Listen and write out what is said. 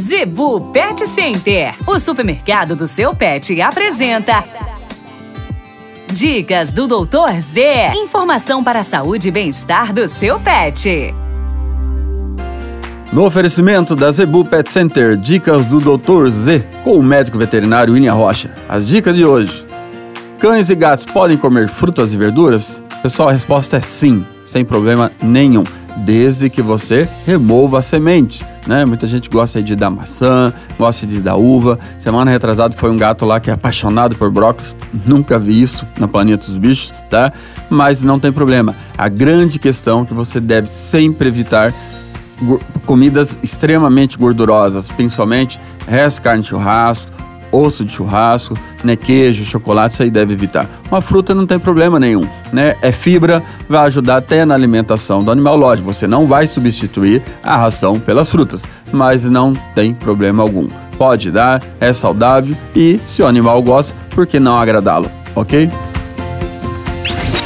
Zebu Pet Center, o supermercado do seu pet, apresenta. Dicas do Doutor Z. Informação para a saúde e bem-estar do seu pet. No oferecimento da Zebu Pet Center, dicas do Doutor Z, com o médico veterinário Inia Rocha. As dicas de hoje. Cães e gatos podem comer frutas e verduras? Pessoal, a resposta é sim, sem problema nenhum desde que você remova as sementes, né? Muita gente gosta de dar maçã, gosta de dar uva. Semana retrasada foi um gato lá que é apaixonado por brócolis, nunca vi isso na Planeta dos Bichos, tá? Mas não tem problema. A grande questão é que você deve sempre evitar comidas extremamente gordurosas, principalmente resto carne de churrasco, osso de churrasco, né, queijo, chocolate, isso aí deve evitar. Uma fruta não tem problema nenhum, né? É fibra, vai ajudar até na alimentação do animal. Lógico, você não vai substituir a ração pelas frutas, mas não tem problema algum. Pode dar, é saudável e se o animal gosta, por que não agradá-lo, ok?